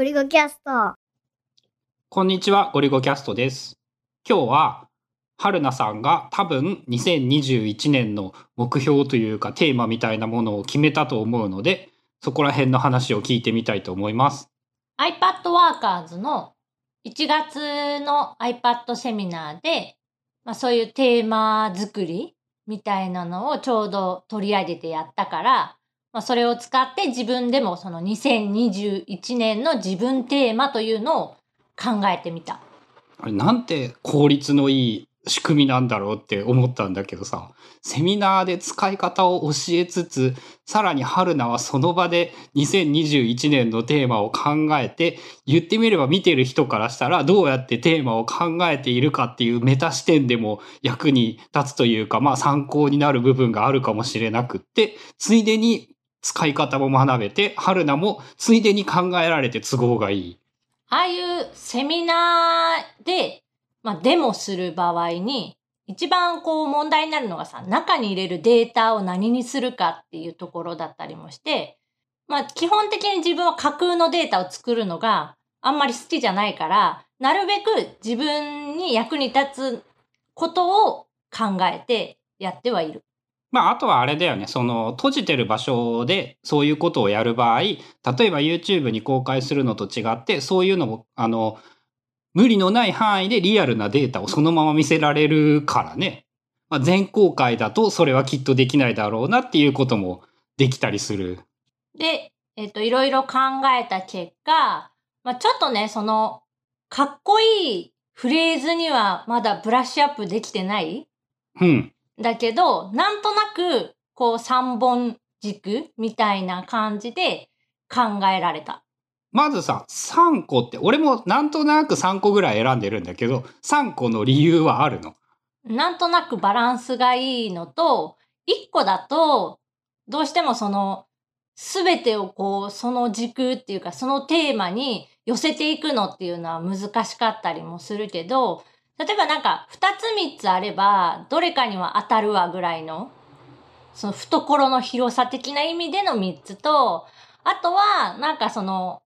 ゴリゴキャスト。こんにちは、ゴリゴキャストです。今日は、春菜さんが多分2021年の目標というかテーマみたいなものを決めたと思うので、そこら辺の話を聞いてみたいと思います。iPad Workers の1月の iPad セミナーで、まあ、そういうテーマ作りみたいなのをちょうど取り上げてやったから、まあ、それを使って自分でもその2021年の自分テーマというのを考えてみた。あれなんて効率のいい仕組みなんだろうって思ったんだけどさ、セミナーで使い方を教えつつ、さらに春菜はその場で2021年のテーマを考えて、言ってみれば見てる人からしたらどうやってテーマを考えているかっていうメタ視点でも役に立つというか、まあ参考になる部分があるかもしれなくって、ついでに使い方も学べて、春菜もついでに考えられて都合がいい。ああいうセミナーで、まあ、デモする場合に、一番こう問題になるのがさ、中に入れるデータを何にするかっていうところだったりもして、まあ基本的に自分は架空のデータを作るのがあんまり好きじゃないから、なるべく自分に役に立つことを考えてやってはいる。まあ、あとはあれだよね。その、閉じてる場所でそういうことをやる場合、例えば YouTube に公開するのと違って、そういうのも、あの、無理のない範囲でリアルなデータをそのまま見せられるからね。まあ、全公開だとそれはきっとできないだろうなっていうこともできたりする。で、えっと、いろいろ考えた結果、まあ、ちょっとね、その、かっこいいフレーズにはまだブラッシュアップできてない？うん。だけど、なんとなく、こう三本軸みたいな感じで考えられた。まずさ、3個って、俺もなんとなく3個ぐらい選んでるんだけど、3個の理由はあるの？なんとなくバランスがいいのと、一個だと、どうしてもその、すべてをこう、その軸っていうか、そのテーマに寄せていくのっていうのは難しかったりもするけど、例えばなんか、二つ三つあれば、どれかには当たるわぐらいの、その懐の広さ的な意味での三つと、あとは、なんかその、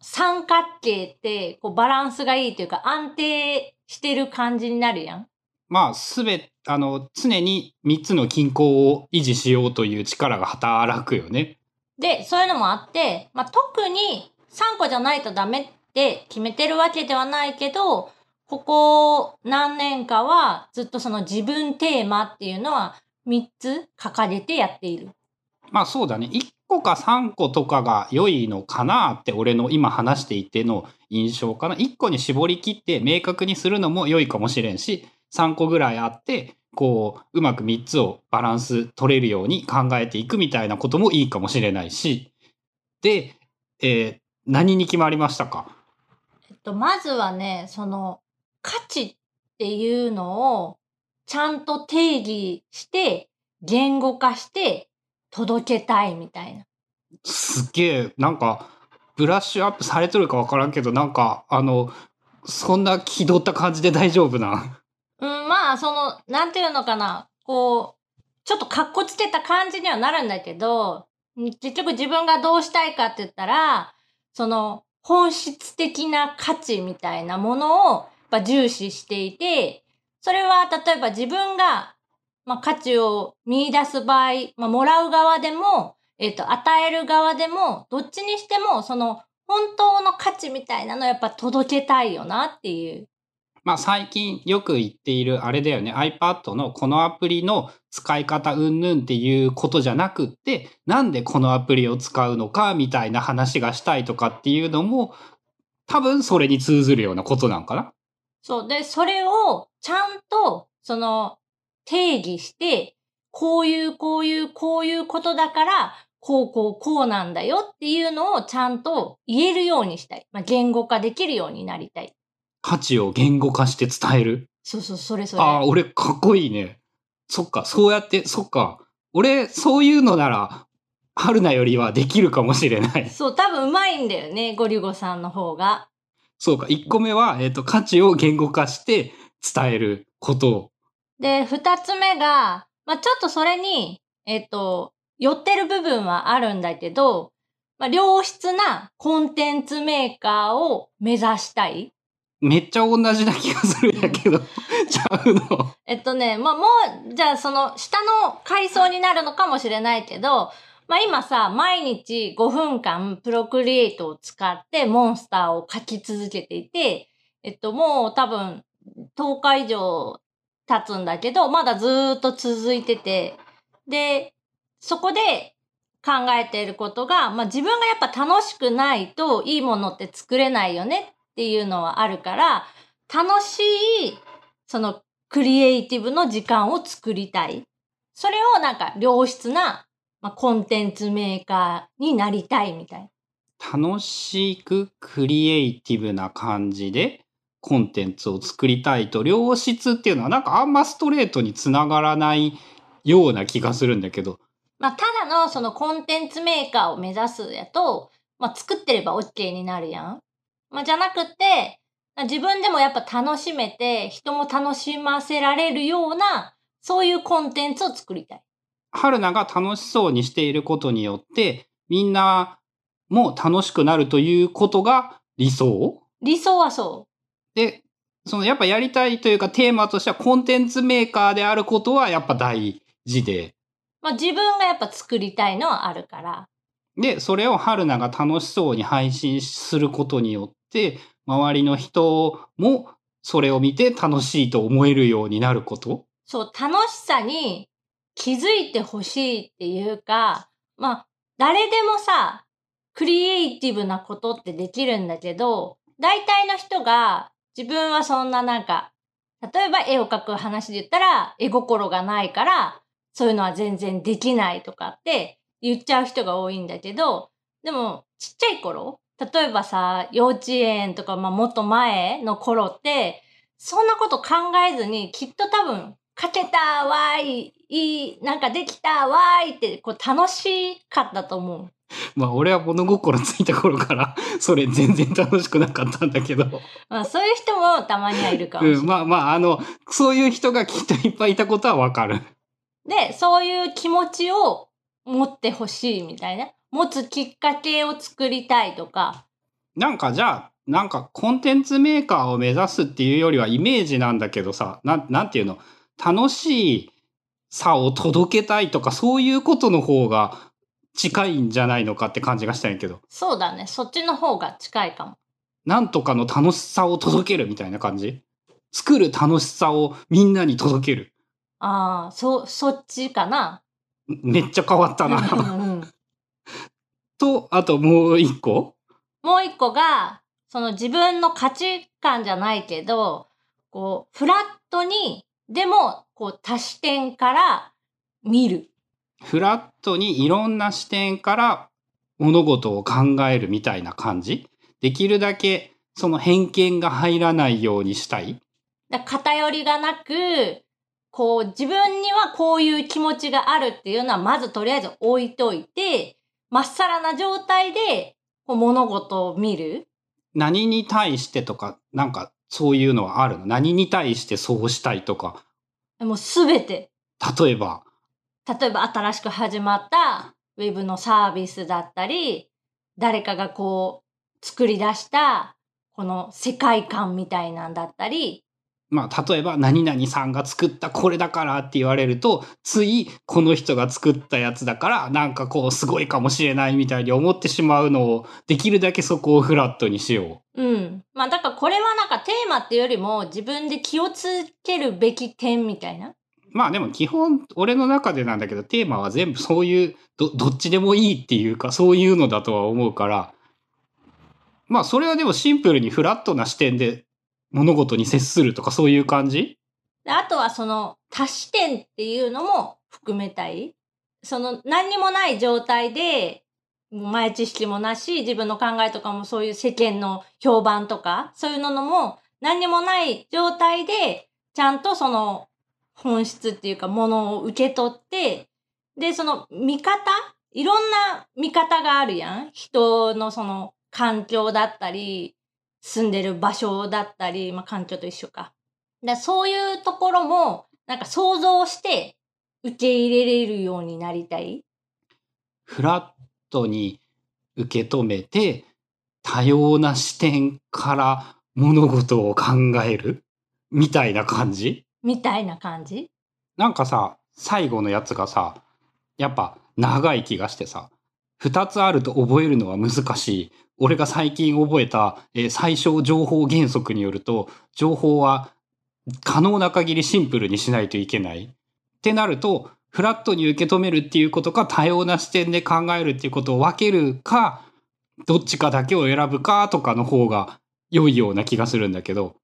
三角形って、こう、バランスがいいというか、安定してる感じになるやん。まあ、すべ、あの、常に3つの均衡を維持しようという力が働くよね。で、そういうのもあって、まあ、特に3個じゃないとダメって決めてるわけではないけど、ここ何年かはずっとその自分テーマっていうのは3つ掲げてやっている。まあそうだね。1個か3個とかが良いのかなって俺の今話していての印象かな。1個に絞り切って明確にするのも良いかもしれんし、3個ぐらいあって、こう、うまく3つをバランス取れるように考えていくみたいなこともいいかもしれないし。で、えー何に決まりましたか？えっと、まずはね、その価値っていうのをちゃんと定義して、言語化して届けたいみたいな。すっげえ、なんか、ブラッシュアップされとるかわからんけど、なんか、あの、そんな気取った感じで大丈夫な。うん、まあ、その、なんていうのかな、こう、ちょっと格好つけた感じにはなるんだけど、ん結局自分がどうしたいかって言ったら、その、本質的な価値みたいなものを、ぱ重視していて、それは例えば自分が、まあ、価値を見出す場合、まあ、もらう側でも、えっ、と、与える側でも、どっちにしても、その、本当の価値みたいなのやっぱ届けたいよなっていう。まあ最近よく言っているあれだよね。iPad のこのアプリの使い方うんぬんっていうことじゃなくって、なんでこのアプリを使うのかみたいな話がしたいとかっていうのも、多分それに通ずるようなことなんかな。そう。で、それをちゃんと、その、定義して、こういう、こういう、こういうことだから、こう、こう、こうなんだよっていうのをちゃんと言えるようにしたい。まあ、言語化できるようになりたい。価値を言語化して伝える。そうそう、それそれ。ああ、俺かっこいいね。そっか、そうやって、そっか。俺、そういうのなら、春菜よりはできるかもしれない。そう、多分うまいんだよね、ゴリゴさんの方が。そうか、1個目は、えっ、と、価値を言語化して伝えること。で、二つ目が、まあ、ちょっとそれに、えっ、と、寄ってる部分はあるんだけど、まあ、良質なコンテンツメーカーを目指したい。めっちゃ同じな気がするんやけど、ちゃうの。えっとね、まあ、もう、じゃあその下の階層になるのかもしれないけど、まあ今さ、毎日5分間プロクリエイトを使ってモンスターを書き続けていて、えっともう多分10日以上経つんだけど、まだずーっと続いてて、で、そこで考えていることが、まあ自分がやっぱ楽しくないといいものって作れないよねっていうのはあるから、楽しい、そのクリエイティブの時間を作りたい。それをなんか良質な、まあ、コンテンツメーカーになりたいみたいな。楽しくクリエイティブな感じでコンテンツを作りたいと良質っていうのはなんかあんまストレートにつながらないような気がするんだけどまあ、ただのそのコンテンツメーカーを目指すやと、まあ、作ってれば OK になるやん。まあ、じゃなくて、自分でもやっぱ楽しめて、人も楽しませられるような、そういうコンテンツを作りたい。春菜が楽しそうにしていることによってみんなも楽しくなるということが理想？理想はそでそのやっぱやりたいというかテーマとしてはコンテンツメーカーであることはやっぱ大事でう。まあ、自分がやっぱ作りたいのはあるから。で、それを春菜が楽しそうに配信することによって、周りの人もそれを見て楽しいと思えるようになること？そう、楽しさに気づいてほしいっていうか、まあ、誰でもさ、クリエイティブなことってできるんだけど、大体の人が自分はそんななんか、例えば絵を描く話で言ったら、絵心がないから、そういうのは全然できないとかって言っちゃう人が多いんだけど、でも、ちっちゃい頃例えばさ、幼稚園とか、まあ、もっと前の頃って、そんなこと考えずに、きっと多分、書けたわーい、いい、なんかできたわーいって、こう楽しかったと思う。まあ俺は物心ついた頃から それ全然楽しくなかったんだけど。まあそういう人もたまにはいるかもしれない。うん、まあまああの、そういう人がきっといっぱいいたことはわかる。で、そういう気持ちを持ってほしいみたいな。持つきっかけを作りたいとか。なんかじゃあ、なんかコンテンツメーカーを目指すっていうよりはイメージなんだけどさ、なんなんていうの？楽しいさを届けたいとかそういうことの方が近いんじゃないのかって感じがしたんやけど、そうだね。そっちの方が近いかも。なんとかの楽しさを届けるみたいな感じ？作る楽しさをみんなに届ける。ああ、そ、そっちかな。めっちゃ変わったな。んうん と、あともう一個？もう一個が、その自分の価値観じゃないけど、こう、フラットに、でも、こう、多視点から見る。フラットにいろんな視点から物事を考えるみたいな感じ？できるだけその偏見が入らないようにしたい？だ偏りがなく、こう、自分にはこういう気持ちがあるっていうのは、まずとりあえず置いといて、まっさらな状態で、こう物事を見る。何に対してとかなんかそういうのはあるの？何に対してそうしたいとか？もうすべて。例えば？例えば新しく始まったウェブのサービスだったり、誰かがこう作り出したこの世界観みたいなんだったり、まあ例えば何々さんが作ったこれだからって言われるとついこの人が作ったやつだからなんかこうすごいかもしれないみたいに思ってしまうのをできるだけそこをフラットにしよう。うん。まあだからこれはなんかテーマっていうよりも自分で気をつけるべき点みたいな。まあでも基本俺の中でなんだけどテーマは全部そういうどどっちでもいいっていうかそういうのだとは思うからまあそれはでもシンプルにフラットな視点で物事に接するとかそういう感じ？あとはその多視点っていうのも含めたい。その何にもない状態で、前知識もなし、自分の考えとかもそういう世間の評判とか、そういうのも何にもない状態で、ちゃんとその本質っていうかものを受け取って、で、その見方？いろんな見方があるやん。人のその環境だったり、住んでる場所だったり、まあ環境と一緒か。だそういうところも、なんか想像して受け入れれるようになりたい？フラットに受け止めて、多様な視点から物事を考える？みたいな感じ？みたいな感じ？なんかさ、最後のやつがさ、やっぱ長い気がしてさ、二つあると覚えるのは難しい。俺が最近覚えた、えー最小情報原則によると、情報は可能な限りシンプルにしないといけない。ってなると、フラットに受け止めるっていうことか、多様な視点で考えるっていうことを分けるか、どっちかだけを選ぶかとかの方が良いような気がするんだけど、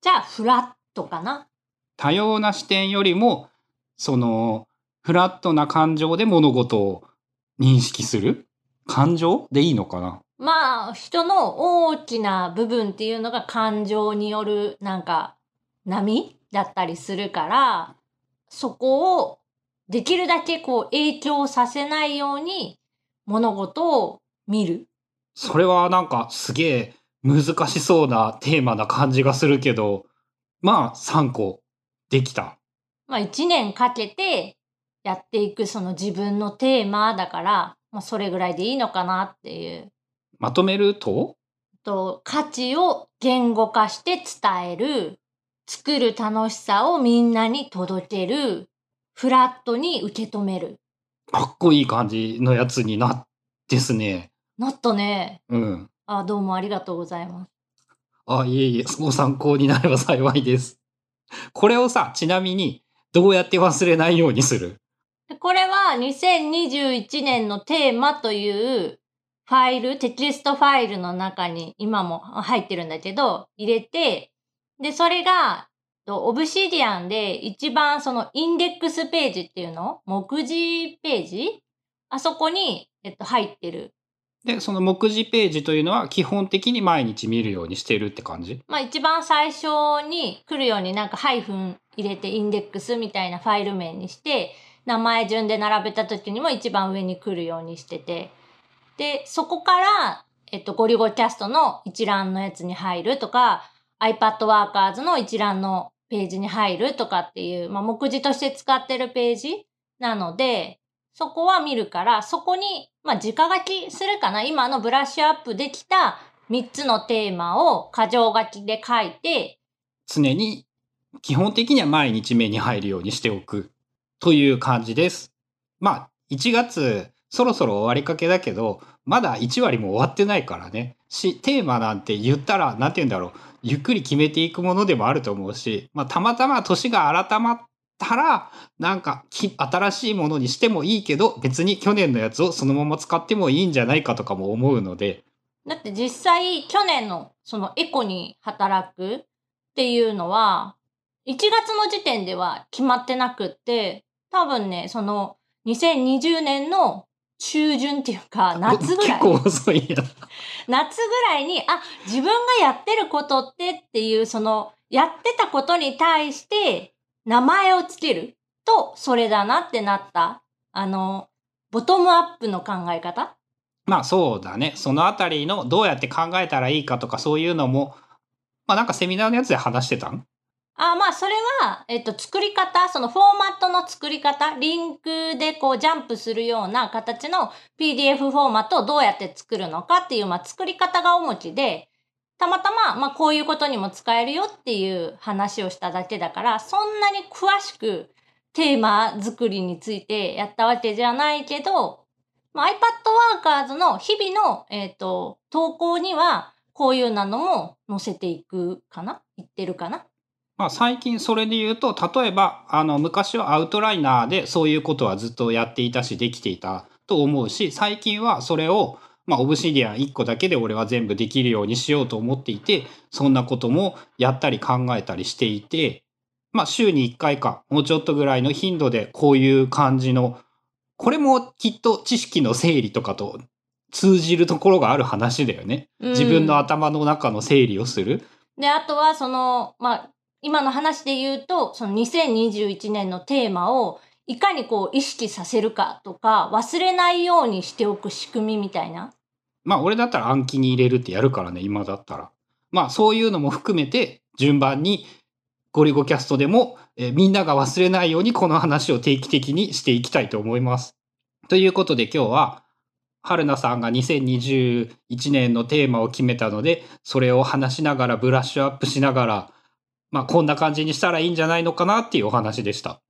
じゃあ、フラットかな？多様な視点よりも、その、フラットな感情で物事を認識する感情でいいのかな？まあ、人の大きな部分っていうのが感情によるなんか波だったりするから、そこをできるだけこう影響させないように物事を見る。それはなんかすげえ難しそうなテーマな感じがするけど、まあ3個できた。まあ一年かけてやっていくその自分のテーマだから、まあそれぐらいでいいのかなっていう。まとめると？と価値を言語化して伝える、作る楽しさをみんなに届ける、フラットに受け止める。かっこいい感じのやつになですね。なったね。うん。あ、どうもありがとうございます。あ、いえいえ、ご参考になれば幸いです。これをさ、ちなみにどうやって忘れないようにする？でこれは2021年のテーマというファイル、テキストファイルの中に今も入ってるんだけど、入れて、で、それが、とオブシディアンで一番そのインデックスページっていうの？目次ページ？あそこに、えっと、入ってる。で、その目次ページというのは基本的に毎日見るようにしてるって感じ？まあ一番最初に来るようになんかハイフン入れてインデックスみたいなファイル名にして、名前順で並べた時にも一番上に来るようにしてて。で、そこから、えっと、ゴリゴキャストの一覧のやつに入るとか、iPad Workers の一覧のページに入るとかっていう、まあ目次として使ってるページなので、そこは見るから、そこに、まあ直書きするかな今のブラッシュアップできた3つのテーマを箇条書きで書いて、常に基本的には毎日目に入るようにしておくという感じです。まあ、1月そろそろ終わりかけだけど、まだ1割も終わってないからね。し、テーマなんて言ったら、なんて言うんだろう。ゆっくり決めていくものでもあると思うし、まあ、たまたま年が改まったら、なんか、新しいものにしてもいいけど、別に去年のやつをそのまま使ってもいいんじゃないかとかも思うので、だって実際去年のそのエコに働くっていうのは、1月の時点では決まってなくって、多分ね、その2020年の中旬っていうか夏ぐらい 結、構遅いや。夏ぐらいに、あ、自分がやってることってっていう、その、やってたことに対して名前をつけると、それだなってなった。あの、ボトムアップの考え方？まあそうだね。そのあたりのどうやって考えたらいいかとかそういうのも、まあなんかセミナーのやつで話してたん？あ、まあ、それは、えっと、作り方、そのフォーマットの作り方、リンクでこうジャンプするような形の PDF フォーマットをどうやって作るのかっていう、まあ、作り方が主ちで、たまたま、まあ、こういうことにも使えるよっていう話をしただけだから、そんなに詳しくテーマ作りについてやったわけじゃないけど、まあ、iPad Workers の日々の、えっ、と、投稿には、こういうなのも載せていくかな？言ってるかな？まあ最近それで言うと、例えば、あの、昔はアウトライナーでそういうことはずっとやっていたし、できていたと思うし、最近はそれを、まあ、オブシディアン1個だけで俺は全部できるようにしようと思っていて、そんなこともやったり考えたりしていて、まあ、週に1回か、もうちょっとぐらいの頻度でこういう感じの、これもきっと知識の整理とかと通じるところがある話だよね。自分の頭の中の整理をする。で、あとは、その、まあ、今の話で言うと、その2021年のテーマをいかにこう意識させるかとか、忘れないようにしておく仕組みみたいな。まあ俺だったら暗記に入れるってやるからね、今だったら。まあそういうのも含めて順番にゴリゴキャストでも、えみんなが忘れないようにこの話を定期的にしていきたいと思います。ということで今日は春菜さんが2021年のテーマを決めたので、それを話しながらブラッシュアップしながら、まあこんな感じにしたらいいんじゃないのかなっていうお話でした。